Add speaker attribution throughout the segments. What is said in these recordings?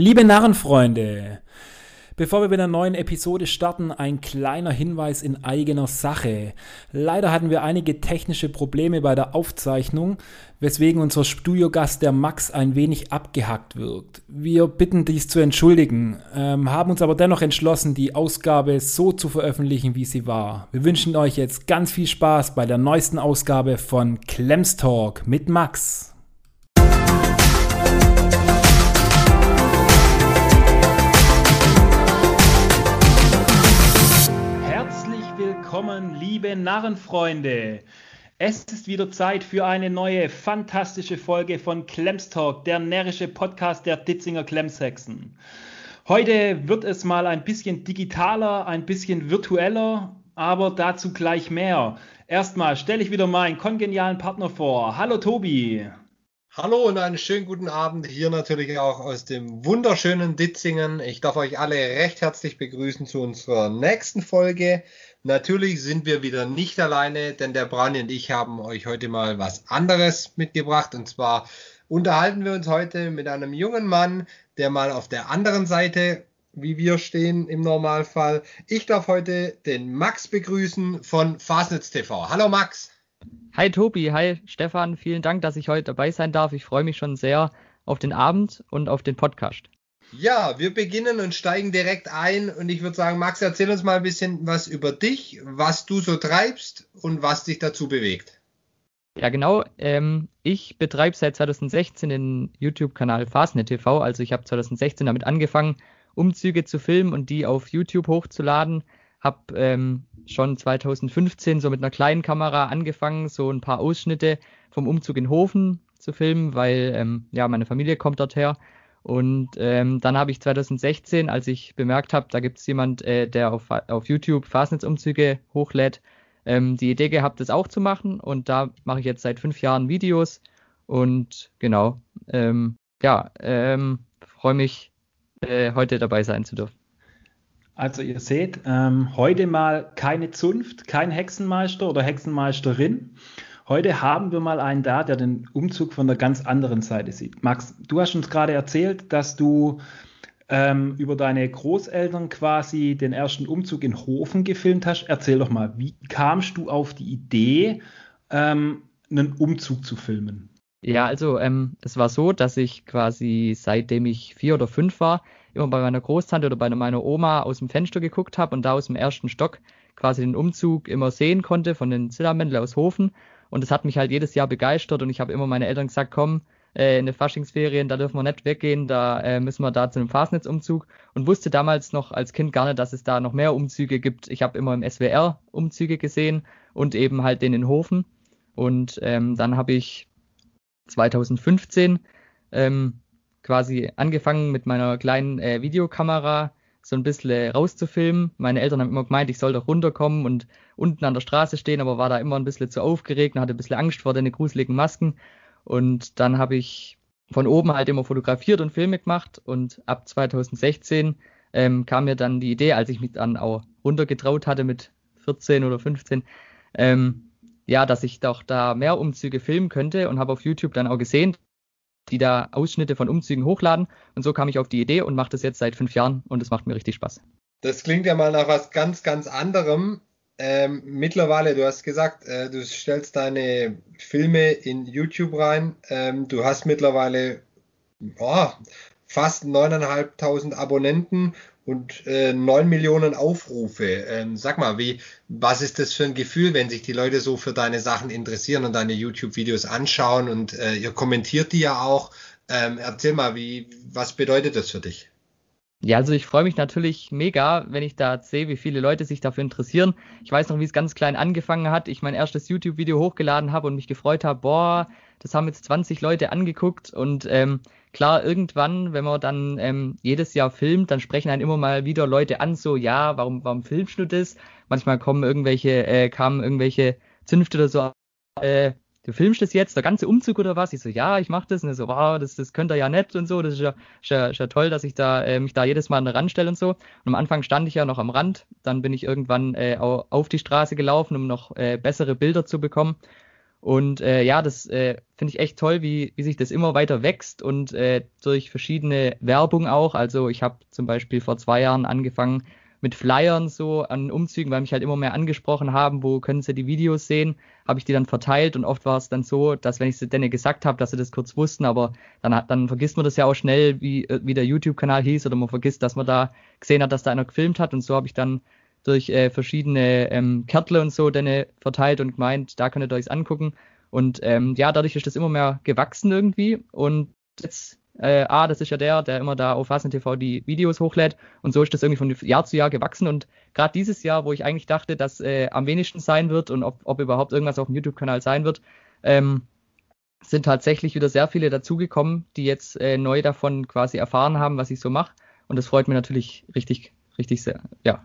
Speaker 1: Liebe Narrenfreunde, Bevor wir mit einer neuen Episode starten, ein kleiner Hinweis in eigener Sache. Leider hatten wir einige technische Probleme bei der Aufzeichnung, weswegen unser Studiogast, der Max, ein wenig abgehackt wirkt. Wir bitten dies zu entschuldigen, ähm, haben uns aber dennoch entschlossen, die Ausgabe so zu veröffentlichen, wie sie war. Wir wünschen euch jetzt ganz viel Spaß bei der neuesten Ausgabe von Klemms Talk mit Max. Liebe Narrenfreunde. Es ist wieder Zeit für eine neue, fantastische Folge von Talk, der närrische Podcast der Ditzinger Klemmshexen. Heute wird es mal ein bisschen digitaler, ein bisschen virtueller, aber dazu gleich mehr. Erstmal stelle ich wieder meinen kongenialen Partner vor. Hallo Tobi.
Speaker 2: Hallo und einen schönen guten Abend hier natürlich auch aus dem wunderschönen Ditzingen. Ich darf euch alle recht herzlich begrüßen zu unserer nächsten Folge. Natürlich sind wir wieder nicht alleine, denn der Brani und ich haben euch heute mal was anderes mitgebracht. Und zwar unterhalten wir uns heute mit einem jungen Mann, der mal auf der anderen Seite, wie wir stehen im Normalfall. Ich darf heute den Max begrüßen von Fastnetz TV. Hallo Max.
Speaker 3: Hi Tobi, hi Stefan, vielen Dank, dass ich heute dabei sein darf. Ich freue mich schon sehr auf den Abend und auf den Podcast.
Speaker 2: Ja, wir beginnen und steigen direkt ein. Und ich würde sagen, Max, erzähl uns mal ein bisschen was über dich, was du so treibst und was dich dazu bewegt.
Speaker 3: Ja, genau. Ähm, ich betreibe seit 2016 den YouTube-Kanal Fastnet TV. Also ich habe 2016 damit angefangen, Umzüge zu filmen und die auf YouTube hochzuladen. Hab ähm, schon 2015 so mit einer kleinen Kamera angefangen, so ein paar Ausschnitte vom Umzug in Hofen zu filmen, weil ähm, ja meine Familie kommt dort her und ähm, dann habe ich 2016, als ich bemerkt habe, da gibt es jemand, äh, der auf, auf YouTube Fastnetzumzüge hochlädt, ähm, die Idee gehabt, das auch zu machen. Und da mache ich jetzt seit fünf Jahren Videos. Und genau, ähm, ja, ähm, freue mich, äh, heute dabei sein zu dürfen.
Speaker 1: Also ihr seht, ähm, heute mal keine Zunft, kein Hexenmeister oder Hexenmeisterin, Heute haben wir mal einen da, der den Umzug von der ganz anderen Seite sieht. Max, du hast uns gerade erzählt, dass du ähm, über deine Großeltern quasi den ersten Umzug in Hofen gefilmt hast. Erzähl doch mal, wie kamst du auf die Idee, ähm, einen Umzug zu filmen?
Speaker 3: Ja, also ähm, es war so, dass ich quasi seitdem ich vier oder fünf war, immer bei meiner Großtante oder bei meiner Oma aus dem Fenster geguckt habe und da aus dem ersten Stock quasi den Umzug immer sehen konnte von den Zillermännle aus Hofen. Und das hat mich halt jedes Jahr begeistert und ich habe immer meine Eltern gesagt, komm, äh, in den Faschingsferien, da dürfen wir nicht weggehen, da äh, müssen wir da zu einem Fastnetzumzug und wusste damals noch als Kind gar nicht, dass es da noch mehr Umzüge gibt. Ich habe immer im SWR Umzüge gesehen und eben halt den in Hofen. Und ähm, dann habe ich 2015 ähm, quasi angefangen mit meiner kleinen äh, Videokamera so ein bisschen rauszufilmen. Meine Eltern haben immer gemeint, ich soll doch runterkommen und unten an der Straße stehen, aber war da immer ein bisschen zu aufgeregt und hatte ein bisschen Angst vor den gruseligen Masken. Und dann habe ich von oben halt immer fotografiert und Filme gemacht und ab 2016 ähm, kam mir dann die Idee, als ich mich dann auch runtergetraut hatte mit 14 oder 15, ähm, ja, dass ich doch da mehr Umzüge filmen könnte und habe auf YouTube dann auch gesehen, die da Ausschnitte von Umzügen hochladen. Und so kam ich auf die Idee und mache das jetzt seit fünf Jahren und es macht mir richtig Spaß.
Speaker 2: Das klingt ja mal nach was ganz, ganz anderem. Ähm, mittlerweile, du hast gesagt, äh, du stellst deine Filme in YouTube rein. Ähm, du hast mittlerweile oh, fast 9.500 Abonnenten und äh, 9 Millionen Aufrufe. Ähm, sag mal, wie, was ist das für ein Gefühl, wenn sich die Leute so für deine Sachen interessieren und deine YouTube-Videos anschauen und äh, ihr kommentiert die ja auch? Ähm, erzähl mal, wie, was bedeutet das für dich?
Speaker 3: Ja, also ich freue mich natürlich mega, wenn ich da sehe, wie viele Leute sich dafür interessieren. Ich weiß noch, wie es ganz klein angefangen hat. Ich mein erstes YouTube-Video hochgeladen habe und mich gefreut habe, boah, das haben jetzt 20 Leute angeguckt und ähm, klar, irgendwann, wenn man dann ähm, jedes Jahr filmt, dann sprechen einen immer mal wieder Leute an, so, ja, warum, warum filmst du das? Manchmal kommen irgendwelche, äh, kamen irgendwelche Zünfte oder so, äh, du filmst das jetzt, der ganze Umzug oder was? Ich so, ja, ich mach das. Und er so, wow, das, das könnt ihr ja nett und so. Das ist ja, ist ja, ist ja toll, dass ich da äh, mich da jedes Mal an den Rand stelle und so. Und am Anfang stand ich ja noch am Rand. Dann bin ich irgendwann äh, auf die Straße gelaufen, um noch äh, bessere Bilder zu bekommen. Und äh, ja, das äh, finde ich echt toll, wie, wie sich das immer weiter wächst und äh, durch verschiedene Werbung auch. Also ich habe zum Beispiel vor zwei Jahren angefangen mit Flyern so an Umzügen, weil mich halt immer mehr angesprochen haben, wo können sie die Videos sehen, habe ich die dann verteilt und oft war es dann so, dass wenn ich sie denen gesagt habe, dass sie das kurz wussten, aber dann, dann vergisst man das ja auch schnell, wie, äh, wie der YouTube-Kanal hieß oder man vergisst, dass man da gesehen hat, dass da einer gefilmt hat und so habe ich dann durch äh, verschiedene ähm, Kärtle und so dann verteilt und gemeint, da könnt ihr euch angucken. Und ähm, ja, dadurch ist das immer mehr gewachsen irgendwie. Und jetzt, äh, ah, das ist ja der, der immer da auf Hasen TV die Videos hochlädt. Und so ist das irgendwie von Jahr zu Jahr gewachsen. Und gerade dieses Jahr, wo ich eigentlich dachte, dass äh, am wenigsten sein wird und ob, ob überhaupt irgendwas auf dem YouTube-Kanal sein wird, ähm, sind tatsächlich wieder sehr viele dazugekommen, die jetzt äh, neu davon quasi erfahren haben, was ich so mache. Und das freut mich natürlich richtig, richtig sehr. Ja.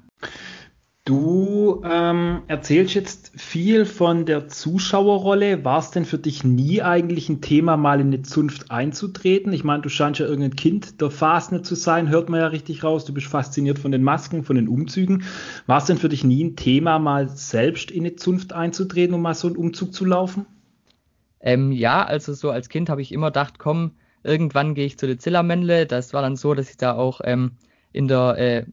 Speaker 1: Du ähm, erzählst jetzt viel von der Zuschauerrolle. War es denn für dich nie eigentlich ein Thema, mal in eine Zunft einzutreten? Ich meine, du scheinst ja irgendein Kind der Fastnet zu sein, hört man ja richtig raus. Du bist fasziniert von den Masken, von den Umzügen. War es denn für dich nie ein Thema, mal selbst in eine Zunft einzutreten, um mal so einen Umzug zu laufen?
Speaker 3: Ähm, ja, also so als Kind habe ich immer gedacht, komm, irgendwann gehe ich zu den Zillermännle. Das war dann so, dass ich da auch ähm, in der äh,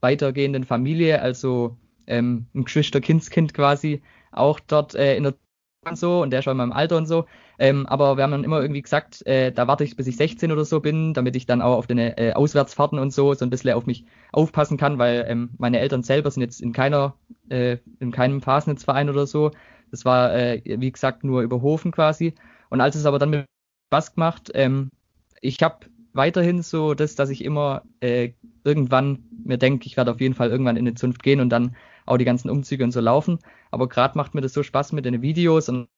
Speaker 3: weitergehenden Familie, also ähm, ein Geschwister-Kindskind quasi, auch dort äh, in der und so und der schon in meinem Alter und so. Ähm, aber wir haben dann immer irgendwie gesagt, äh, da warte ich, bis ich 16 oder so bin, damit ich dann auch auf den äh, Auswärtsfahrten und so so ein bisschen auf mich aufpassen kann, weil ähm, meine Eltern selber sind jetzt in keiner, äh, in keinem Fasnetzverein oder so. Das war, äh, wie gesagt, nur über Hofen quasi. Und als es aber dann mit Spaß gemacht, ähm, ich habe weiterhin so das, dass ich immer äh, irgendwann mir denke, ich werde auf jeden Fall irgendwann in eine Zunft gehen und dann auch die ganzen Umzüge und so laufen. Aber gerade macht mir das so Spaß mit den Videos und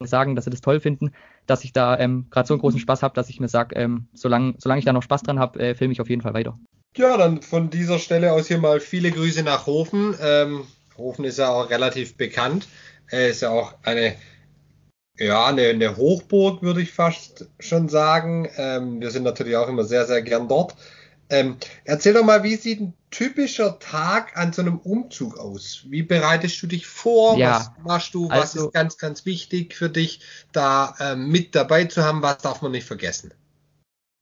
Speaker 3: sagen, dass sie das toll finden, dass ich da ähm, gerade so einen großen Spaß habe, dass ich mir sage, ähm, solange, solange ich da noch Spaß dran habe, äh, filme ich auf jeden Fall weiter.
Speaker 2: Ja, dann von dieser Stelle aus hier mal viele Grüße nach Hofen. Ähm, Hofen ist ja auch relativ bekannt. Er ist ja auch eine ja, eine, eine Hochburg, würde ich fast schon sagen. Ähm, wir sind natürlich auch immer sehr, sehr gern dort. Ähm, erzähl doch mal, wie sieht ein typischer Tag an so einem Umzug aus? Wie bereitest du dich vor? Ja, was machst du? Was also, ist ganz, ganz wichtig für dich, da ähm, mit dabei zu haben? Was darf man nicht vergessen?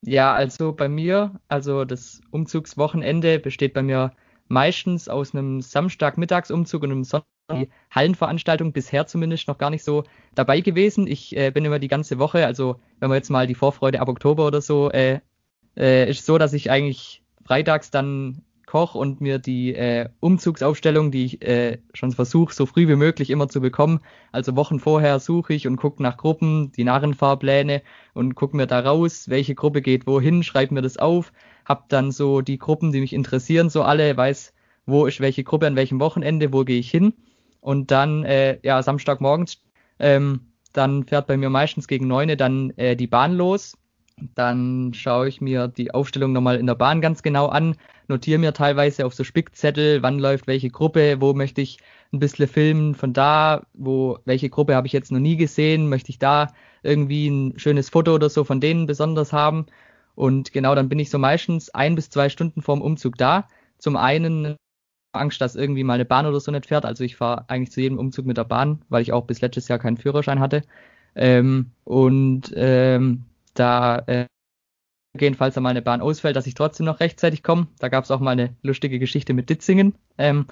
Speaker 3: Ja, also bei mir, also das Umzugswochenende besteht bei mir meistens aus einem Samstagmittagsumzug und einem Sonntag die Hallenveranstaltung bisher zumindest noch gar nicht so dabei gewesen. Ich äh, bin immer die ganze Woche, also wenn man jetzt mal die Vorfreude ab Oktober oder so, äh, äh, ist so, dass ich eigentlich freitags dann koche und mir die äh, Umzugsaufstellung, die ich äh, schon versuche, so früh wie möglich immer zu bekommen. Also Wochen vorher suche ich und gucke nach Gruppen, die Narrenfahrpläne und gucke mir da raus, welche Gruppe geht wohin, schreibe mir das auf, hab dann so die Gruppen, die mich interessieren, so alle, weiß, wo ist welche Gruppe an welchem Wochenende, wo gehe ich hin und dann, äh, ja, Samstagmorgens, ähm, dann fährt bei mir meistens gegen neune dann äh, die Bahn los. Dann schaue ich mir die Aufstellung nochmal in der Bahn ganz genau an, notiere mir teilweise auf so Spickzettel, wann läuft welche Gruppe, wo möchte ich ein bisschen filmen, von da, wo, welche Gruppe habe ich jetzt noch nie gesehen, möchte ich da irgendwie ein schönes Foto oder so von denen besonders haben. Und genau, dann bin ich so meistens ein bis zwei Stunden vorm Umzug da. Zum einen Angst, dass irgendwie mal eine Bahn oder so nicht fährt. Also ich fahre eigentlich zu jedem Umzug mit der Bahn, weil ich auch bis letztes Jahr keinen Führerschein hatte. Ähm, und ähm, da äh, falls da mal eine Bahn ausfällt, dass ich trotzdem noch rechtzeitig komme. Da gab es auch mal eine lustige Geschichte mit Ditzingen. Ähm,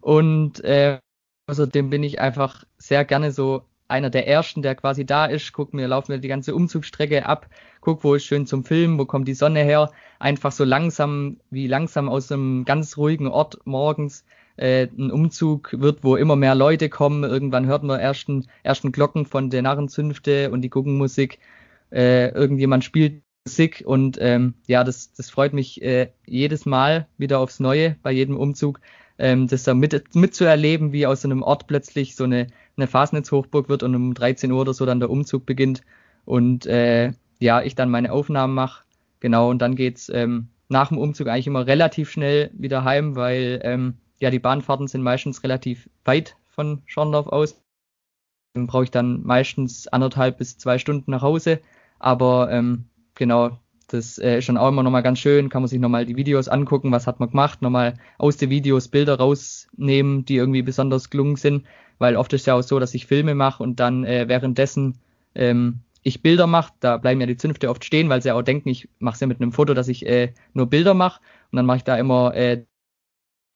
Speaker 3: und äh, außerdem bin ich einfach sehr gerne so einer der ersten, der quasi da ist, guck mir, laufen mir die ganze Umzugsstrecke ab, guck, wo ist schön zum Filmen, wo kommt die Sonne her, einfach so langsam, wie langsam aus einem ganz ruhigen Ort morgens äh, ein Umzug wird, wo immer mehr Leute kommen. Irgendwann hört man ersten, ersten Glocken von der Narrenzünfte und die Guggenmusik. Äh, irgendjemand spielt Musik und ähm, ja, das, das freut mich äh, jedes Mal wieder aufs Neue bei jedem Umzug, ähm, das da mit, mitzuerleben, wie aus so einem Ort plötzlich so eine eine Fasnitz-Hochburg wird und um 13 Uhr oder so dann der Umzug beginnt und äh, ja, ich dann meine Aufnahmen mache. Genau, und dann geht's ähm, nach dem Umzug eigentlich immer relativ schnell wieder heim, weil ähm, ja, die Bahnfahrten sind meistens relativ weit von Schorndorf aus. Dann brauche ich dann meistens anderthalb bis zwei Stunden nach Hause. Aber ähm, genau, das äh, ist schon auch immer nochmal ganz schön, kann man sich nochmal die Videos angucken, was hat man gemacht, nochmal aus den Videos Bilder rausnehmen, die irgendwie besonders gelungen sind, weil oft ist ja auch so, dass ich Filme mache und dann äh, währenddessen ähm, ich Bilder mache, da bleiben ja die Zünfte oft stehen, weil sie ja auch denken, ich mache es ja mit einem Foto, dass ich äh, nur Bilder mache. Und dann mache ich da immer äh,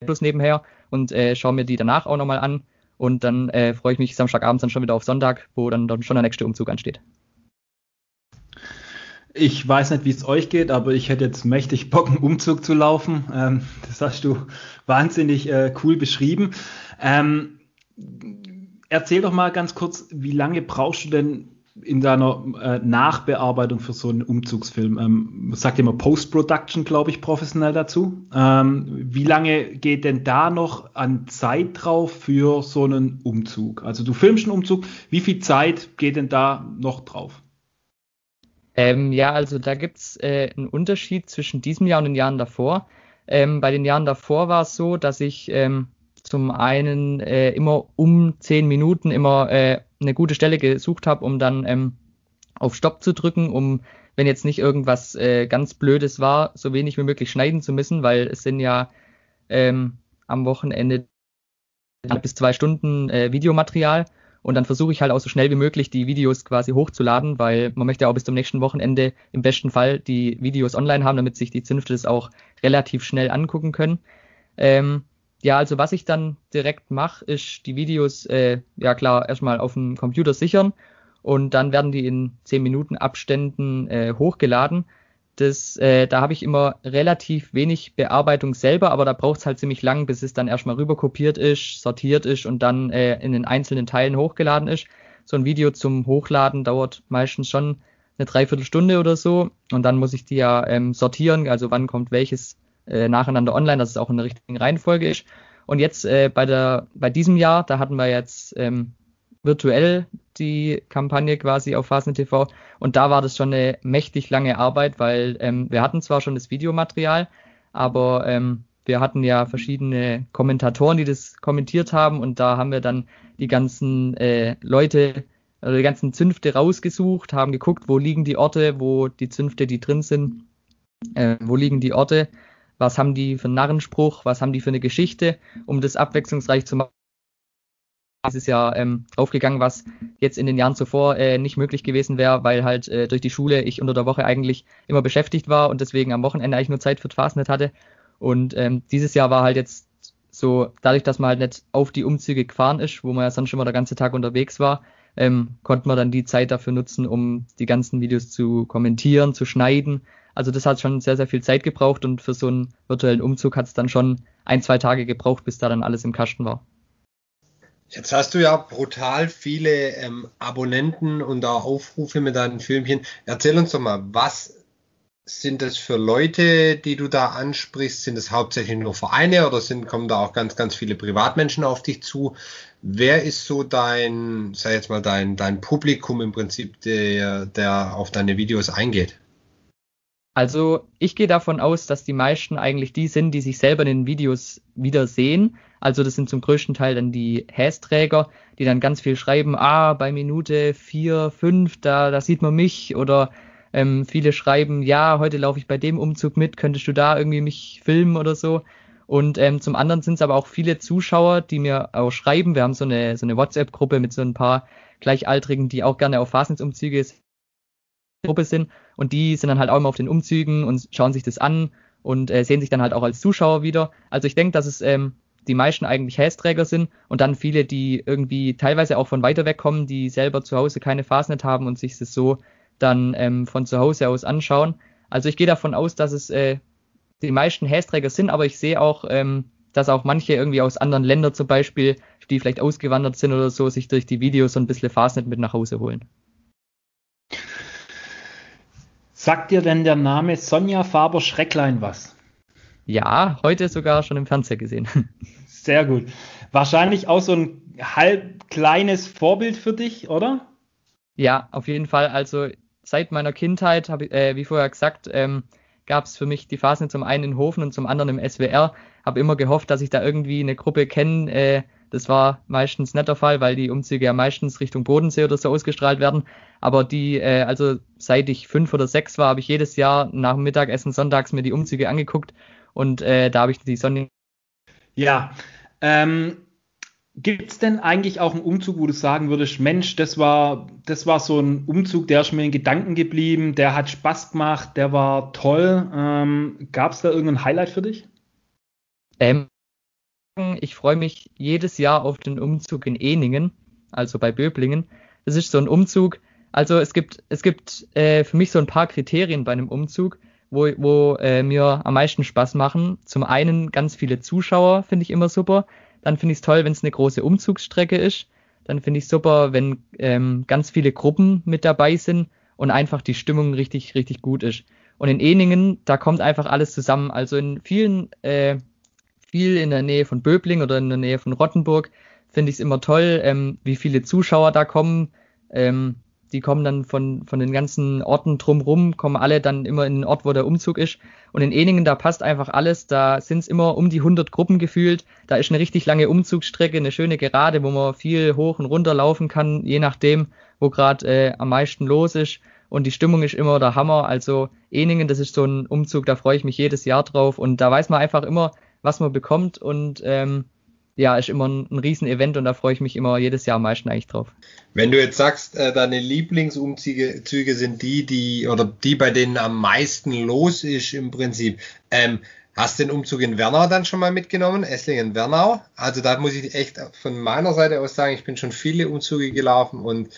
Speaker 3: Plus nebenher und äh, schaue mir die danach auch nochmal an. Und dann äh, freue ich mich Samstagabends dann schon wieder auf Sonntag, wo dann, dann schon der nächste Umzug ansteht.
Speaker 1: Ich weiß nicht, wie es euch geht, aber ich hätte jetzt mächtig Bock, einen Umzug zu laufen. Ähm, das hast du wahnsinnig äh, cool beschrieben. Ähm, erzähl doch mal ganz kurz, wie lange brauchst du denn in deiner äh, Nachbearbeitung für so einen Umzugsfilm? Ähm, sagt immer Post-Production, glaube ich, professionell dazu. Ähm, wie lange geht denn da noch an Zeit drauf für so einen Umzug? Also du filmst einen Umzug, wie viel Zeit geht denn da noch drauf?
Speaker 3: Ähm, ja, also da gibt's äh, einen Unterschied zwischen diesem Jahr und den Jahren davor. Ähm, bei den Jahren davor war es so, dass ich ähm, zum einen äh, immer um zehn Minuten immer äh, eine gute Stelle gesucht habe, um dann ähm, auf Stopp zu drücken, um, wenn jetzt nicht irgendwas äh, ganz Blödes war, so wenig wie möglich schneiden zu müssen, weil es sind ja ähm, am Wochenende bis zwei Stunden äh, Videomaterial und dann versuche ich halt auch so schnell wie möglich die Videos quasi hochzuladen, weil man möchte ja auch bis zum nächsten Wochenende im besten Fall die Videos online haben, damit sich die Zünfte das auch relativ schnell angucken können. Ähm, ja, also was ich dann direkt mache, ist die Videos, äh, ja klar, erstmal auf dem Computer sichern und dann werden die in 10 Minuten Abständen äh, hochgeladen. Das, äh, da habe ich immer relativ wenig Bearbeitung selber, aber da braucht es halt ziemlich lang, bis es dann erstmal rüberkopiert ist, sortiert ist und dann äh, in den einzelnen Teilen hochgeladen ist. So ein Video zum Hochladen dauert meistens schon eine Dreiviertelstunde oder so und dann muss ich die ja ähm, sortieren, also wann kommt welches äh, nacheinander online, dass es auch in der richtigen Reihenfolge ist. Und jetzt äh, bei der bei diesem Jahr, da hatten wir jetzt ähm, virtuell die Kampagne quasi auf Phasen TV. Und da war das schon eine mächtig lange Arbeit, weil ähm, wir hatten zwar schon das Videomaterial, aber ähm, wir hatten ja verschiedene Kommentatoren, die das kommentiert haben. Und da haben wir dann die ganzen äh, Leute oder die ganzen Zünfte rausgesucht, haben geguckt, wo liegen die Orte, wo die Zünfte, die drin sind, äh, wo liegen die Orte, was haben die für einen Narrenspruch, was haben die für eine Geschichte, um das abwechslungsreich zu machen dieses Jahr ähm, draufgegangen, was jetzt in den Jahren zuvor äh, nicht möglich gewesen wäre, weil halt äh, durch die Schule ich unter der Woche eigentlich immer beschäftigt war und deswegen am Wochenende eigentlich nur Zeit für Fastnet hatte. Und ähm, dieses Jahr war halt jetzt so, dadurch, dass man halt nicht auf die Umzüge gefahren ist, wo man ja sonst schon mal der ganze Tag unterwegs war, ähm, konnte man dann die Zeit dafür nutzen, um die ganzen Videos zu kommentieren, zu schneiden. Also das hat schon sehr, sehr viel Zeit gebraucht und für so einen virtuellen Umzug hat es dann schon ein, zwei Tage gebraucht, bis da dann alles im Kasten war.
Speaker 2: Jetzt hast du ja brutal viele ähm, Abonnenten und auch Aufrufe mit deinen Filmchen. Erzähl uns doch mal, was sind das für Leute, die du da ansprichst? Sind es hauptsächlich nur Vereine oder sind, kommen da auch ganz, ganz viele Privatmenschen auf dich zu? Wer ist so dein, sag jetzt mal, dein, dein Publikum im Prinzip, der, der auf deine Videos eingeht?
Speaker 3: Also ich gehe davon aus, dass die meisten eigentlich die sind, die sich selber in den Videos wiedersehen. Also das sind zum größten Teil dann die Hashträger, die dann ganz viel schreiben, ah, bei Minute vier, fünf, da, da sieht man mich. Oder ähm, viele schreiben, ja, heute laufe ich bei dem Umzug mit, könntest du da irgendwie mich filmen oder so. Und ähm, zum anderen sind es aber auch viele Zuschauer, die mir auch schreiben. Wir haben so eine, so eine WhatsApp-Gruppe mit so ein paar Gleichaltrigen, die auch gerne auf Fasensumzüge Gruppe sind und die sind dann halt auch immer auf den Umzügen und schauen sich das an und äh, sehen sich dann halt auch als Zuschauer wieder. Also ich denke, dass es ähm, die meisten eigentlich Hästräger sind und dann viele, die irgendwie teilweise auch von weiter weg kommen, die selber zu Hause keine Fastnet haben und sich das so dann ähm, von zu Hause aus anschauen. Also ich gehe davon aus, dass es äh, die meisten Hästräger sind, aber ich sehe auch, ähm, dass auch manche irgendwie aus anderen Ländern zum Beispiel, die vielleicht ausgewandert sind oder so, sich durch die Videos so ein bisschen Fastnet mit nach Hause holen.
Speaker 1: Sagt dir denn der Name Sonja Faber-Schrecklein was?
Speaker 3: Ja, heute sogar schon im Fernseher gesehen.
Speaker 1: Sehr gut. Wahrscheinlich auch so ein halb kleines Vorbild für dich, oder?
Speaker 3: Ja, auf jeden Fall. Also seit meiner Kindheit, hab, äh, wie vorher gesagt, ähm, gab es für mich die Phasen zum einen in Hofen und zum anderen im SWR. Habe immer gehofft, dass ich da irgendwie eine Gruppe kenne, äh, Das war meistens nicht der Fall, weil die Umzüge ja meistens Richtung Bodensee oder so ausgestrahlt werden. Aber die, äh, also seit ich fünf oder sechs war, habe ich jedes Jahr nach dem Mittagessen sonntags mir die Umzüge angeguckt und äh, da habe ich die Sonne.
Speaker 1: Ja, ähm, Gibt es denn eigentlich auch einen Umzug, wo du sagen würdest, Mensch, das war, das war so ein Umzug, der ist mir in Gedanken geblieben, der hat Spaß gemacht, der war toll. Ähm, Gab es da irgendein Highlight für dich?
Speaker 3: Ähm, ich freue mich jedes Jahr auf den Umzug in Eningen, also bei Böblingen. Das ist so ein Umzug. Also es gibt, es gibt äh, für mich so ein paar Kriterien bei einem Umzug, wo, wo äh, mir am meisten Spaß machen. Zum einen ganz viele Zuschauer, finde ich immer super. Dann finde ich es toll, wenn es eine große Umzugsstrecke ist. Dann finde ich super, wenn ähm, ganz viele Gruppen mit dabei sind und einfach die Stimmung richtig, richtig gut ist. Und in Eningen, da kommt einfach alles zusammen. Also in vielen, äh, viel in der Nähe von Böbling oder in der Nähe von Rottenburg finde ich es immer toll, ähm, wie viele Zuschauer da kommen. Ähm, die kommen dann von, von den ganzen Orten drumrum, kommen alle dann immer in den Ort, wo der Umzug ist. Und in Eningen, da passt einfach alles. Da sind es immer um die 100 Gruppen gefühlt. Da ist eine richtig lange Umzugsstrecke, eine schöne Gerade, wo man viel hoch und runter laufen kann, je nachdem, wo gerade äh, am meisten los ist. Und die Stimmung ist immer der Hammer. Also Eningen, das ist so ein Umzug, da freue ich mich jedes Jahr drauf. Und da weiß man einfach immer, was man bekommt. Und ähm, ja, ist immer ein, ein Riesenevent und da freue ich mich immer jedes Jahr am meisten eigentlich drauf.
Speaker 2: Wenn du jetzt sagst, äh, deine Lieblingsumzüge Züge sind die, die oder die, bei denen am meisten los ist im Prinzip, ähm, Hast den Umzug in Wernau dann schon mal mitgenommen? Esslingen-Wernau? Also da muss ich echt von meiner Seite aus sagen, ich bin schon viele Umzüge gelaufen und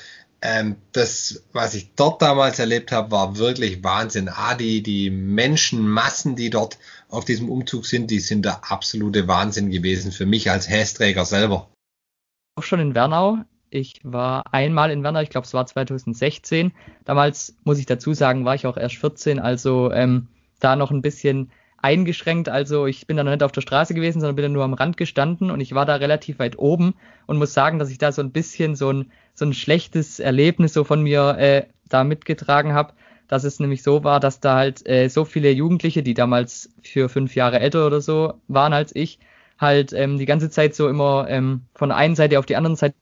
Speaker 2: ähm, das, was ich dort damals erlebt habe, war wirklich Wahnsinn. Ah, die, die Menschenmassen, die dort auf diesem Umzug sind, die sind der absolute Wahnsinn gewesen für mich als Hästräger selber.
Speaker 3: Auch schon in Wernau. Ich war einmal in Wernau, ich glaube, es war 2016. Damals, muss ich dazu sagen, war ich auch erst 14, also ähm, da noch ein bisschen eingeschränkt. Also ich bin da noch nicht auf der Straße gewesen, sondern bin da nur am Rand gestanden und ich war da relativ weit oben und muss sagen, dass ich da so ein bisschen so ein, so ein schlechtes Erlebnis so von mir äh, da mitgetragen habe, dass es nämlich so war, dass da halt äh, so viele Jugendliche, die damals für fünf Jahre älter oder so waren als ich, halt ähm, die ganze Zeit so immer ähm, von der einen Seite auf die andere Seite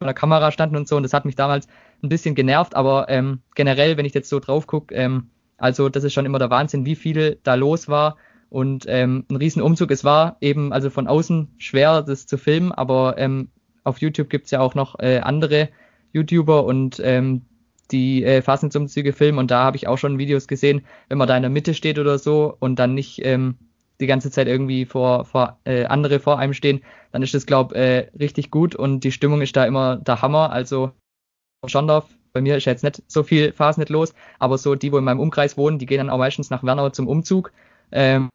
Speaker 3: von der Kamera standen und so und das hat mich damals ein bisschen genervt, aber ähm, generell, wenn ich jetzt so drauf gucke, ähm, also das ist schon immer der Wahnsinn, wie viel da los war. Und ähm, ein Riesenumzug. Es war eben also von außen schwer, das zu filmen, aber ähm, auf YouTube gibt's ja auch noch äh, andere YouTuber und ähm, die äh, Fastnetsumzüge filmen und da habe ich auch schon Videos gesehen, wenn man da in der Mitte steht oder so und dann nicht ähm, die ganze Zeit irgendwie vor, vor äh, andere vor einem stehen, dann ist das, glaube äh, richtig gut und die Stimmung ist da immer der Hammer. Also Schondorf bei mir ist jetzt nicht so viel Phasen los, aber so die, wo in meinem Umkreis wohnen, die gehen dann auch meistens nach Wernau zum Umzug. Ähm,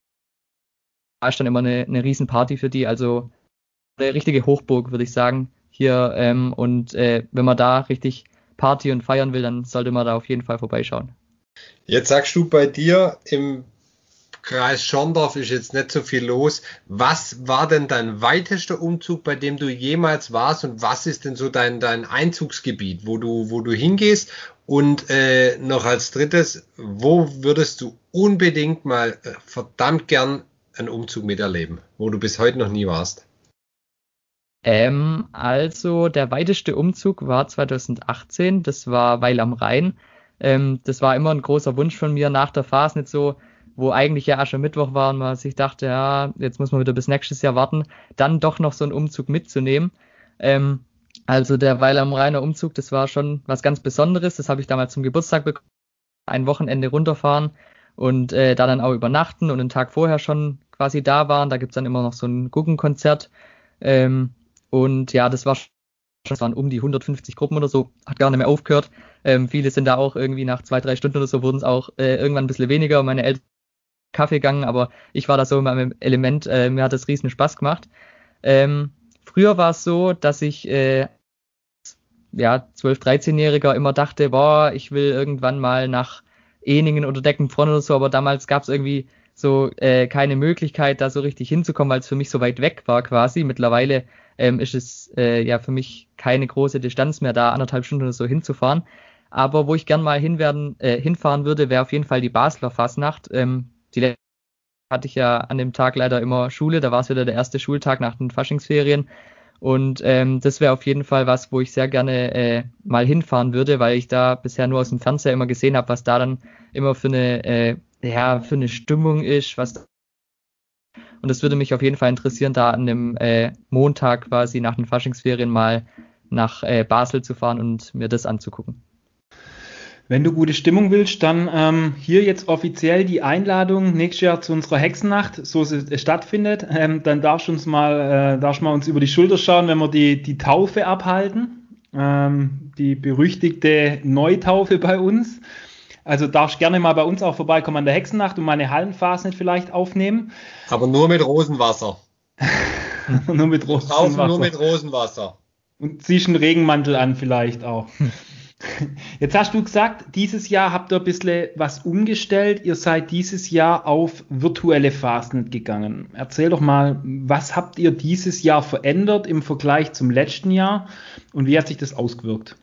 Speaker 3: da ist dann immer eine, eine Riesenparty für die, also eine richtige Hochburg, würde ich sagen, hier. Ähm, und äh, wenn man da richtig Party und feiern will, dann sollte man da auf jeden Fall vorbeischauen.
Speaker 2: Jetzt sagst du bei dir im Kreis Schorndorf ist jetzt nicht so viel los. Was war denn dein weitester Umzug, bei dem du jemals warst und was ist denn so dein, dein Einzugsgebiet, wo du, wo du hingehst? Und äh, noch als drittes, wo würdest du unbedingt mal äh, verdammt gern einen Umzug miterleben, wo du bis heute noch nie warst?
Speaker 3: Ähm, also der weiteste Umzug war 2018, das war Weil am Rhein. Ähm, das war immer ein großer Wunsch von mir nach der Phase, nicht so wo eigentlich ja Aschermittwoch war und man sich dachte, ja, jetzt muss man wieder bis nächstes Jahr warten, dann doch noch so einen Umzug mitzunehmen. Ähm, also der Weil am Rheiner Umzug, das war schon was ganz Besonderes. Das habe ich damals zum Geburtstag bekommen. Ein Wochenende runterfahren und äh, da dann auch übernachten und einen Tag vorher schon quasi da waren. Da gibt's dann immer noch so ein Guggenkonzert. Ähm, und ja, das war schon, das waren um die 150 Gruppen oder so, hat gar nicht mehr aufgehört. Ähm, viele sind da auch irgendwie nach zwei, drei Stunden oder so wurden es auch äh, irgendwann ein bisschen weniger. Meine Eltern Kaffee gegangen, aber ich war da so in meinem Element, äh, mir hat das riesen Spaß gemacht. Ähm, früher war es so, dass ich äh, ja, 12-, 13-Jähriger immer dachte, boah, ich will irgendwann mal nach Eningen oder Deckenbronn oder so, aber damals gab es irgendwie so äh, keine Möglichkeit, da so richtig hinzukommen, weil es für mich so weit weg war quasi. Mittlerweile ähm, ist es äh, ja für mich keine große Distanz mehr, da anderthalb Stunden oder so hinzufahren. Aber wo ich gern mal hinwerden, äh, hinfahren würde, wäre auf jeden Fall die Basler Fasnacht. Ähm, die hatte ich ja an dem Tag leider immer Schule, da war es wieder der erste Schultag nach den Faschingsferien. Und ähm, das wäre auf jeden Fall was, wo ich sehr gerne äh, mal hinfahren würde, weil ich da bisher nur aus dem Fernseher immer gesehen habe, was da dann immer für eine, äh, ja, für eine Stimmung ist, was und es würde mich auf jeden Fall interessieren, da an dem äh, Montag quasi nach den Faschingsferien mal nach äh, Basel zu fahren und mir das anzugucken.
Speaker 1: Wenn du gute Stimmung willst, dann ähm, hier jetzt offiziell die Einladung nächstes Jahr zu unserer Hexennacht, so es stattfindet. Ähm, dann darfst du uns mal, äh, darfst mal uns über die Schulter schauen, wenn wir die, die Taufe abhalten. Ähm, die berüchtigte Neutaufe bei uns. Also darfst gerne mal bei uns auch vorbeikommen an der Hexennacht und meine Hallenphase nicht vielleicht aufnehmen.
Speaker 2: Aber nur mit Rosenwasser.
Speaker 1: nur mit Rosenwasser.
Speaker 2: nur mit Rosenwasser.
Speaker 1: Und ziehst einen Regenmantel an vielleicht auch. Jetzt hast du gesagt, dieses Jahr habt ihr ein bisschen was umgestellt. Ihr seid dieses Jahr auf virtuelle Fastnet gegangen. Erzähl doch mal, was habt ihr dieses Jahr verändert im Vergleich zum letzten Jahr und wie hat sich das ausgewirkt?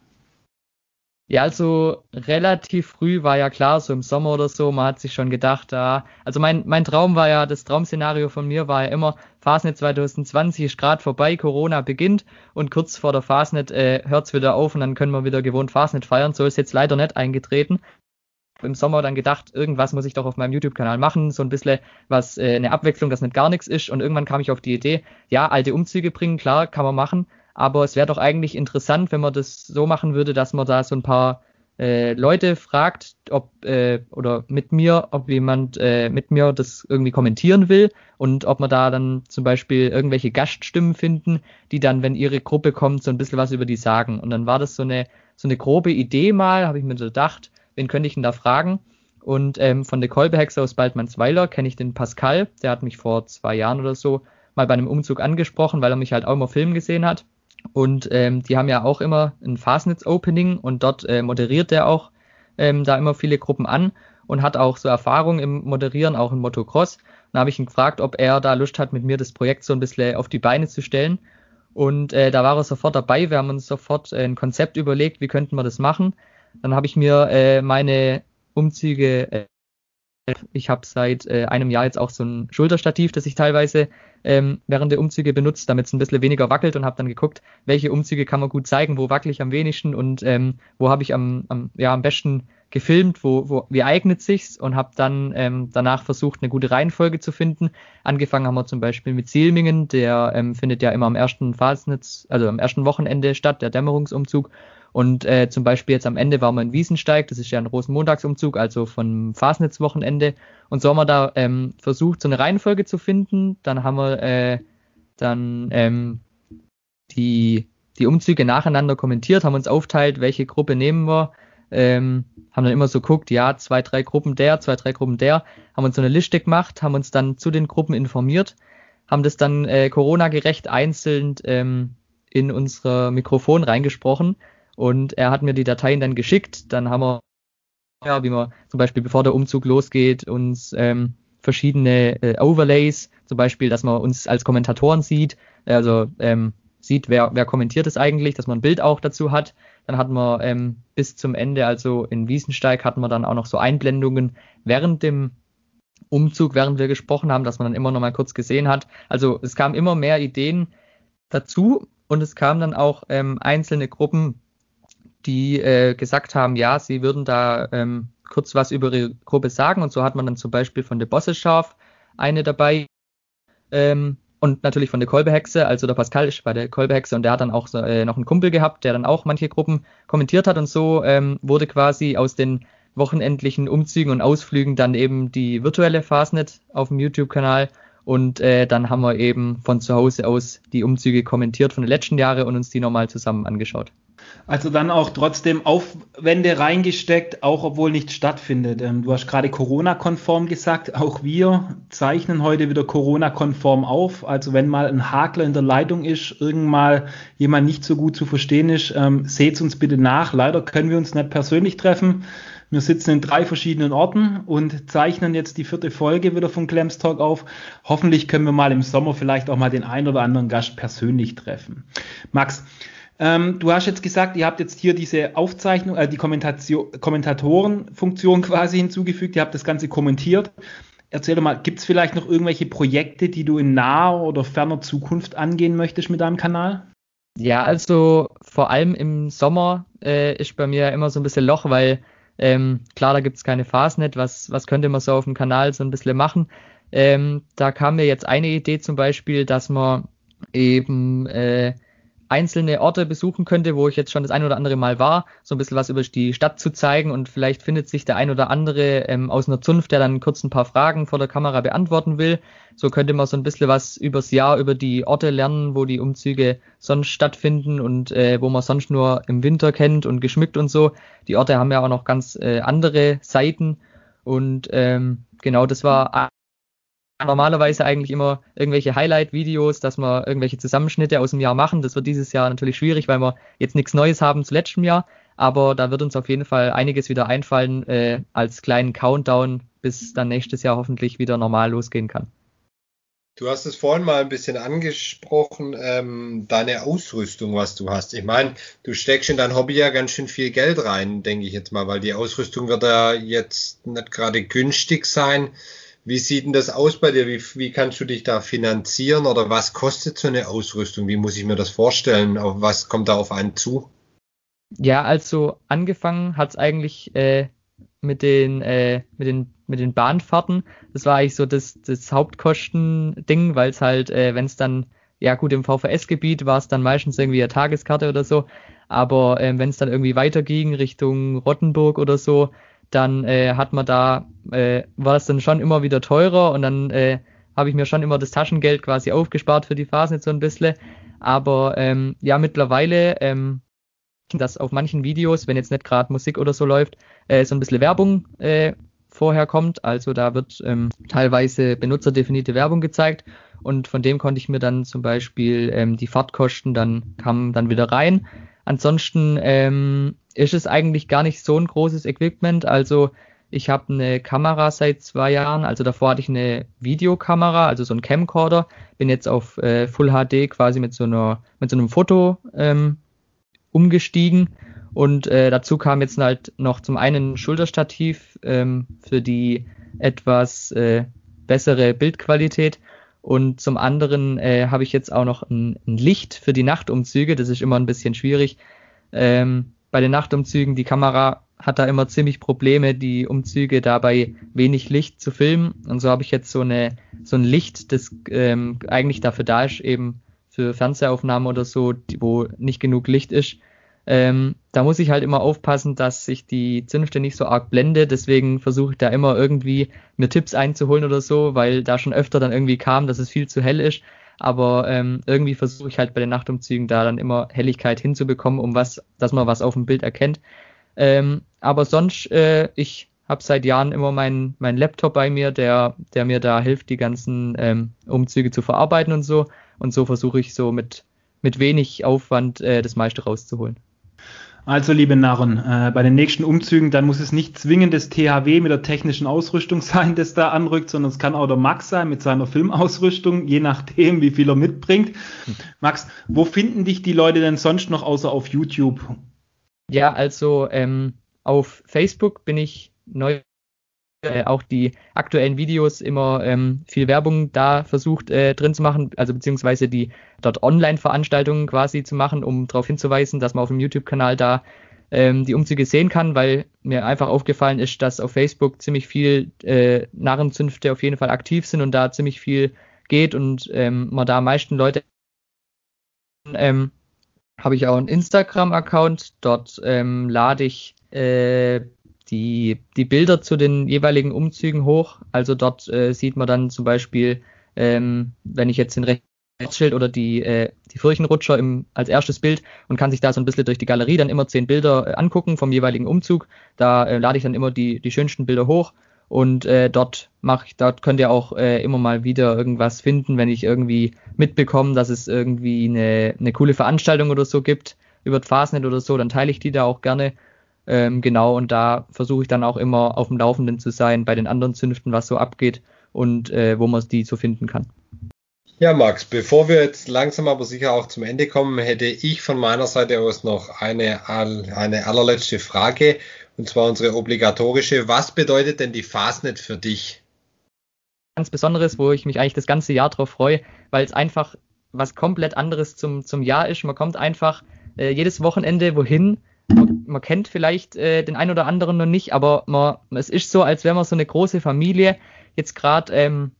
Speaker 3: Ja, also relativ früh war ja klar, so im Sommer oder so, man hat sich schon gedacht, da, also mein, mein Traum war ja, das Traumszenario von mir war ja immer, Fastnet 2020 ist gerade vorbei, Corona beginnt und kurz vor der Fastnet äh, hört's wieder auf und dann können wir wieder gewohnt Fastnet feiern. So ist jetzt leider nicht eingetreten. Im Sommer dann gedacht, irgendwas muss ich doch auf meinem YouTube-Kanal machen, so ein bisschen was, äh, eine Abwechslung, dass nicht gar nichts ist. Und irgendwann kam ich auf die Idee, ja, alte Umzüge bringen, klar, kann man machen, aber es wäre doch eigentlich interessant, wenn man das so machen würde, dass man da so ein paar äh, Leute fragt, ob äh, oder mit mir, ob jemand äh, mit mir das irgendwie kommentieren will und ob man da dann zum Beispiel irgendwelche Gaststimmen finden, die dann, wenn ihre Gruppe kommt, so ein bisschen was über die sagen. Und dann war das so eine so eine grobe Idee mal, habe ich mir gedacht, wen könnte ich denn da fragen? Und ähm, von der Kolbehexe aus Baldmannsweiler kenne ich den Pascal, der hat mich vor zwei Jahren oder so mal bei einem Umzug angesprochen, weil er mich halt auch immer Film gesehen hat. Und ähm, die haben ja auch immer ein Fastnetz-Opening und dort äh, moderiert der auch ähm, da immer viele Gruppen an und hat auch so Erfahrung im Moderieren, auch im Motocross. Dann habe ich ihn gefragt, ob er da Lust hat, mit mir das Projekt so ein bisschen auf die Beine zu stellen. Und äh, da war er sofort dabei. Wir haben uns sofort äh, ein Konzept überlegt, wie könnten wir das machen. Dann habe ich mir äh, meine Umzüge äh, ich habe seit äh, einem Jahr jetzt auch so ein Schulterstativ, das ich teilweise ähm, während der Umzüge benutzt, damit es ein bisschen weniger wackelt und habe dann geguckt, welche Umzüge kann man gut zeigen, wo wackel ich am wenigsten und ähm, wo habe ich am, am, ja, am besten gefilmt, wo, wo, wie eignet sich's und habe dann ähm, danach versucht, eine gute Reihenfolge zu finden. Angefangen haben wir zum Beispiel mit Zielmingen, der ähm, findet ja immer am ersten Fasnetz, also am ersten Wochenende statt, der Dämmerungsumzug. Und äh, zum Beispiel jetzt am Ende waren wir in Wiesensteig, das ist ja ein Rosenmontagsumzug, also von Fasnetzwochenende. Und so haben wir da ähm, versucht, so eine Reihenfolge zu finden. Dann haben wir äh, dann ähm, die, die Umzüge nacheinander kommentiert, haben uns aufteilt, welche Gruppe nehmen wir. Ähm, haben dann immer so guckt, ja, zwei, drei Gruppen der, zwei, drei Gruppen der, haben uns so eine Liste gemacht, haben uns dann zu den Gruppen informiert, haben das dann äh, Corona-gerecht einzeln ähm, in unser Mikrofon reingesprochen und er hat mir die Dateien dann geschickt. Dann haben wir, ja, wie man zum Beispiel bevor der Umzug losgeht, uns ähm, verschiedene äh, Overlays, zum Beispiel, dass man uns als Kommentatoren sieht, also ähm, sieht, wer, wer kommentiert es eigentlich, dass man ein Bild auch dazu hat. Dann hatten wir ähm, bis zum Ende, also in Wiesensteig, hatten wir dann auch noch so Einblendungen während dem Umzug, während wir gesprochen haben, dass man dann immer noch mal kurz gesehen hat. Also es kamen immer mehr Ideen dazu und es kamen dann auch ähm, einzelne Gruppen die äh, gesagt haben, ja, sie würden da ähm, kurz was über ihre Gruppe sagen. Und so hat man dann zum Beispiel von der Bosse Scharf eine dabei ähm, und natürlich von der Kolbehexe. Also der Pascal ist bei der Kolbehexe und der hat dann auch so, äh, noch einen Kumpel gehabt, der dann auch manche Gruppen kommentiert hat. Und so ähm, wurde quasi aus den wochenendlichen Umzügen und Ausflügen dann eben die virtuelle Fastnet auf dem YouTube-Kanal. Und äh, dann haben wir eben von zu Hause aus die Umzüge kommentiert von den letzten Jahren und uns die nochmal zusammen angeschaut.
Speaker 1: Also dann auch trotzdem Aufwände reingesteckt, auch obwohl nichts stattfindet. Ähm, du hast gerade Corona-konform gesagt, auch wir zeichnen heute wieder Corona-konform auf. Also wenn mal ein Hakler in der Leitung ist, irgendwann jemand nicht so gut zu verstehen ist, ähm, seht uns bitte nach. Leider können wir uns nicht persönlich treffen. Wir sitzen in drei verschiedenen Orten und zeichnen jetzt die vierte Folge wieder von Clems Talk auf. Hoffentlich können wir mal im Sommer vielleicht auch mal den einen oder anderen Gast persönlich treffen. Max, ähm, du hast jetzt gesagt, ihr habt jetzt hier diese Aufzeichnung, äh, die Kommentatorenfunktion quasi hinzugefügt, ihr habt das Ganze kommentiert. erzähl doch mal, gibt es vielleicht noch irgendwelche Projekte, die du in naher oder ferner Zukunft angehen möchtest mit deinem Kanal?
Speaker 3: Ja, also vor allem im Sommer äh, ist bei mir immer so ein bisschen Loch, weil ähm, klar, da gibt es keine Fastnet. Was, was könnte man so auf dem Kanal so ein bisschen machen? Ähm, da kam mir jetzt eine Idee zum Beispiel, dass man eben äh, einzelne Orte besuchen könnte, wo ich jetzt schon das ein oder andere Mal war, so ein bisschen was über die Stadt zu zeigen und vielleicht findet sich der ein oder andere ähm, aus einer Zunft, der dann kurz ein paar Fragen vor der Kamera beantworten will. So könnte man so ein bisschen was übers Jahr über die Orte lernen, wo die Umzüge sonst stattfinden und äh, wo man sonst nur im Winter kennt und geschmückt und so. Die Orte haben ja auch noch ganz äh, andere Seiten und ähm, genau das war normalerweise eigentlich immer irgendwelche Highlight-Videos, dass wir irgendwelche Zusammenschnitte aus dem Jahr machen. Das wird dieses Jahr natürlich schwierig, weil wir jetzt nichts Neues haben zu letztem Jahr. Aber da wird uns auf jeden Fall einiges wieder einfallen äh, als kleinen Countdown, bis dann nächstes Jahr hoffentlich wieder normal losgehen kann.
Speaker 2: Du hast es vorhin mal ein bisschen angesprochen, ähm, deine Ausrüstung, was du hast. Ich meine, du steckst in dein Hobby ja ganz schön viel Geld rein, denke ich jetzt mal, weil die Ausrüstung wird ja jetzt nicht gerade günstig sein. Wie sieht denn das aus bei dir? Wie, wie kannst du dich da finanzieren oder was kostet so eine Ausrüstung? Wie muss ich mir das vorstellen? Auf was kommt da auf einen zu?
Speaker 3: Ja, also angefangen hat es eigentlich äh, mit den äh, mit den mit den Bahnfahrten. Das war eigentlich so das, das Hauptkosten-Ding, weil es halt, äh, wenn es dann ja gut im VVS-Gebiet war es dann meistens irgendwie eine Tageskarte oder so. Aber äh, wenn es dann irgendwie weiterging Richtung Rottenburg oder so, dann äh, hat man da, äh, war es dann schon immer wieder teurer und dann äh, habe ich mir schon immer das Taschengeld quasi aufgespart für die Phase so ein bisschen. Aber ähm, ja, mittlerweile, ähm, dass auf manchen Videos, wenn jetzt nicht gerade Musik oder so läuft, äh, so ein bisschen Werbung äh, vorher kommt. Also da wird ähm, teilweise benutzerdefinierte Werbung gezeigt und von dem konnte ich mir dann zum Beispiel ähm, die Fahrtkosten dann kamen dann wieder rein. Ansonsten ähm, ist es eigentlich gar nicht so ein großes Equipment. Also ich habe eine Kamera seit zwei Jahren. Also davor hatte ich eine Videokamera, also so ein Camcorder. Bin jetzt auf äh, Full HD quasi mit so einer mit so einem Foto ähm, umgestiegen. Und äh, dazu kam jetzt halt noch zum einen ein Schulterstativ ähm, für die etwas äh, bessere Bildqualität und zum anderen äh, habe ich jetzt auch noch ein, ein, Licht für die Nachtumzüge. Das ist immer ein bisschen schwierig. Ähm, bei den Nachtumzügen, die Kamera hat da immer ziemlich Probleme, die Umzüge dabei wenig Licht zu filmen. Und so habe ich jetzt so, eine, so ein Licht, das ähm, eigentlich dafür da ist, eben für Fernsehaufnahmen oder so, wo nicht genug Licht ist, ähm, da muss ich halt immer aufpassen, dass sich die Zünfte nicht so arg blende. Deswegen versuche ich da immer irgendwie mir Tipps einzuholen oder so, weil da schon öfter dann irgendwie kam, dass es viel zu hell ist. Aber ähm, irgendwie versuche ich halt bei den Nachtumzügen da dann immer Helligkeit hinzubekommen, um was, dass man was auf dem Bild erkennt. Ähm, aber sonst, äh, ich habe seit Jahren immer meinen mein Laptop bei mir, der, der mir da hilft, die ganzen ähm, Umzüge zu verarbeiten und so. Und so versuche ich so mit, mit wenig Aufwand äh, das meiste rauszuholen.
Speaker 1: Also, liebe Narren, äh, bei den nächsten Umzügen, dann muss es nicht zwingend das THW mit der technischen Ausrüstung sein, das da anrückt, sondern es kann auch der Max sein mit seiner Filmausrüstung, je nachdem, wie viel er mitbringt. Max, wo finden dich die Leute denn sonst noch außer auf YouTube?
Speaker 3: Ja, also ähm, auf Facebook bin ich neu äh, auch die aktuellen Videos immer ähm, viel Werbung da versucht äh, drin zu machen, also beziehungsweise die dort Online-Veranstaltungen quasi zu machen, um darauf hinzuweisen, dass man auf dem YouTube-Kanal da ähm, die Umzüge sehen kann, weil mir einfach aufgefallen ist, dass auf Facebook ziemlich viel äh, Narrenzünfte auf jeden Fall aktiv sind und da ziemlich viel geht und ähm, man da am meisten Leute ähm, habe ich auch einen Instagram-Account, dort ähm, lade ich äh, die, die Bilder zu den jeweiligen Umzügen hoch. Also dort äh, sieht man dann zum Beispiel, ähm, wenn ich jetzt den Rechtsschild oder die, äh, die Furchenrutscher im, als erstes Bild und kann sich da so ein bisschen durch die Galerie dann immer zehn Bilder äh, angucken vom jeweiligen Umzug. Da äh, lade ich dann immer die, die schönsten Bilder hoch und äh, dort mache ich, dort könnt ihr auch äh, immer mal wieder irgendwas finden, wenn ich irgendwie mitbekomme, dass es irgendwie eine, eine coole Veranstaltung oder so gibt über Fastnet oder so, dann teile ich die da auch gerne ähm, genau, und da versuche ich dann auch immer auf dem Laufenden zu sein bei den anderen Zünften, was so abgeht und äh, wo man die so finden kann.
Speaker 2: Ja, Max, bevor wir jetzt langsam aber sicher auch zum Ende kommen, hätte ich von meiner Seite aus noch eine, eine allerletzte Frage, und zwar unsere obligatorische. Was bedeutet denn die Fastnet für dich?
Speaker 3: ganz Besonderes, wo ich mich eigentlich das ganze Jahr drauf freue, weil es einfach was komplett anderes zum, zum Jahr ist. Man kommt einfach äh, jedes Wochenende wohin. Man, man kennt vielleicht äh, den einen oder anderen noch nicht, aber man, es ist so, als wäre man so eine große Familie. Jetzt gerade ähm,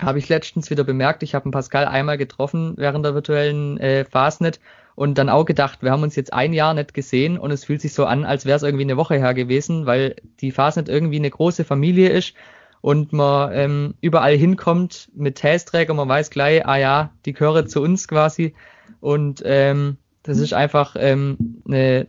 Speaker 3: habe ich letztens wieder bemerkt, ich habe einen Pascal einmal getroffen während der virtuellen äh, Fastnet und dann auch gedacht, wir haben uns jetzt ein Jahr nicht gesehen und es fühlt sich so an, als wäre es irgendwie eine Woche her gewesen, weil die Fastnet irgendwie eine große Familie ist und man ähm, überall hinkommt mit Testräger, man weiß gleich, ah ja, die gehören zu uns quasi und ähm, das ist einfach ähm, eine,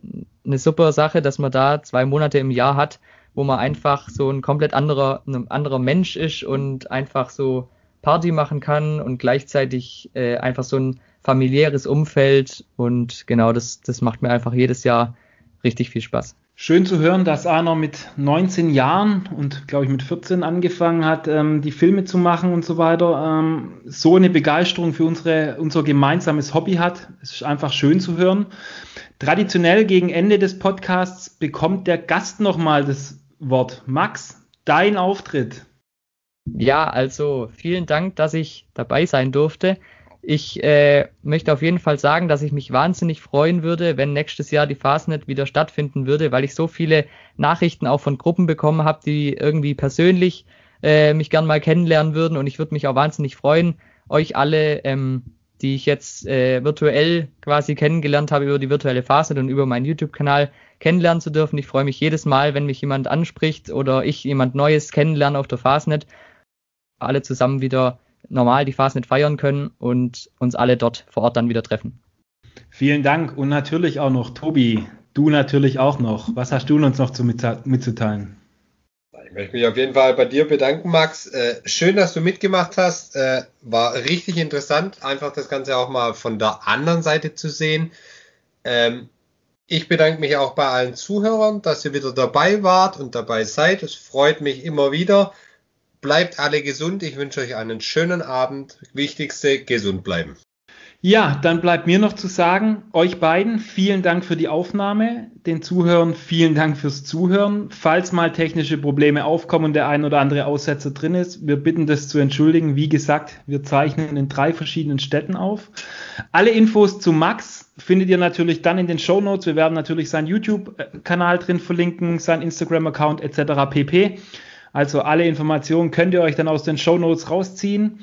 Speaker 3: eine super Sache, dass man da zwei Monate im Jahr hat, wo man einfach so ein komplett anderer, ein anderer Mensch ist und einfach so Party machen kann und gleichzeitig äh, einfach so ein familiäres Umfeld und genau das, das macht mir einfach jedes Jahr richtig viel Spaß.
Speaker 1: Schön zu hören, dass einer mit 19 Jahren und glaube ich mit 14 angefangen hat, ähm, die Filme zu machen und so weiter, ähm, so eine Begeisterung für unsere, unser gemeinsames Hobby hat. Es ist einfach schön zu hören. Traditionell gegen Ende des Podcasts bekommt der Gast nochmal das Wort. Max, dein Auftritt.
Speaker 3: Ja, also vielen Dank, dass ich dabei sein durfte. Ich äh, möchte auf jeden Fall sagen, dass ich mich wahnsinnig freuen würde, wenn nächstes Jahr die Fastnet wieder stattfinden würde, weil ich so viele Nachrichten auch von Gruppen bekommen habe, die irgendwie persönlich äh, mich gern mal kennenlernen würden. Und ich würde mich auch wahnsinnig freuen, euch alle, ähm, die ich jetzt äh, virtuell quasi kennengelernt habe über die virtuelle Fastnet und über meinen YouTube-Kanal kennenlernen zu dürfen. Ich freue mich jedes Mal, wenn mich jemand anspricht oder ich jemand Neues kennenlerne auf der Fastnet. Alle zusammen wieder normal die Fastnet feiern können und uns alle dort vor Ort dann wieder treffen.
Speaker 1: Vielen Dank und natürlich auch noch Tobi, du natürlich auch noch. Was hast du uns noch zu mitzuteilen?
Speaker 2: Ich möchte mich auf jeden Fall bei dir bedanken, Max. Äh, schön, dass du mitgemacht hast. Äh, war richtig interessant, einfach das Ganze auch mal von der anderen Seite zu sehen. Ähm, ich bedanke mich auch bei allen Zuhörern, dass ihr wieder dabei wart und dabei seid. Es freut mich immer wieder. Bleibt alle gesund. Ich wünsche euch einen schönen Abend. Wichtigste, gesund bleiben.
Speaker 1: Ja, dann bleibt mir noch zu sagen, euch beiden vielen Dank für die Aufnahme, den Zuhörern vielen Dank fürs Zuhören. Falls mal technische Probleme aufkommen und der ein oder andere Aussetzer drin ist, wir bitten das zu entschuldigen. Wie gesagt, wir zeichnen in drei verschiedenen Städten auf. Alle Infos zu Max findet ihr natürlich dann in den Show Notes. Wir werden natürlich seinen YouTube-Kanal drin verlinken, sein Instagram-Account etc. pp. Also alle Informationen könnt ihr euch dann aus den Show Notes rausziehen.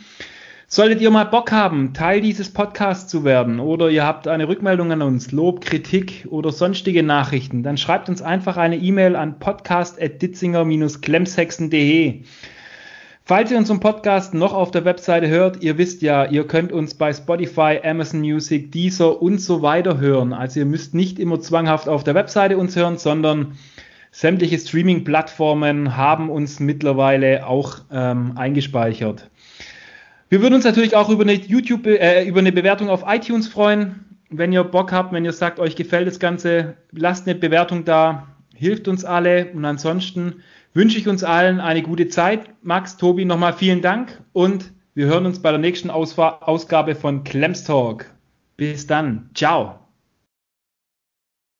Speaker 1: Solltet ihr mal Bock haben, Teil dieses Podcasts zu werden oder ihr habt eine Rückmeldung an uns, Lob, Kritik oder sonstige Nachrichten, dann schreibt uns einfach eine E-Mail an podcast.ditzinger-klemshexen.de. Falls ihr unseren Podcast noch auf der Webseite hört, ihr wisst ja, ihr könnt uns bei Spotify, Amazon Music, Deezer und so weiter hören. Also ihr müsst nicht immer zwanghaft auf der Webseite uns hören, sondern Sämtliche Streaming-Plattformen haben uns mittlerweile auch ähm, eingespeichert. Wir würden uns natürlich auch über eine YouTube, äh, über eine Bewertung auf iTunes freuen. Wenn ihr Bock habt, wenn ihr sagt, euch gefällt das Ganze, lasst eine Bewertung da, hilft uns alle. Und ansonsten wünsche ich uns allen eine gute Zeit. Max, Tobi, nochmal vielen Dank und wir hören uns bei der nächsten Ausgabe von Klemms Talk. Bis dann. Ciao.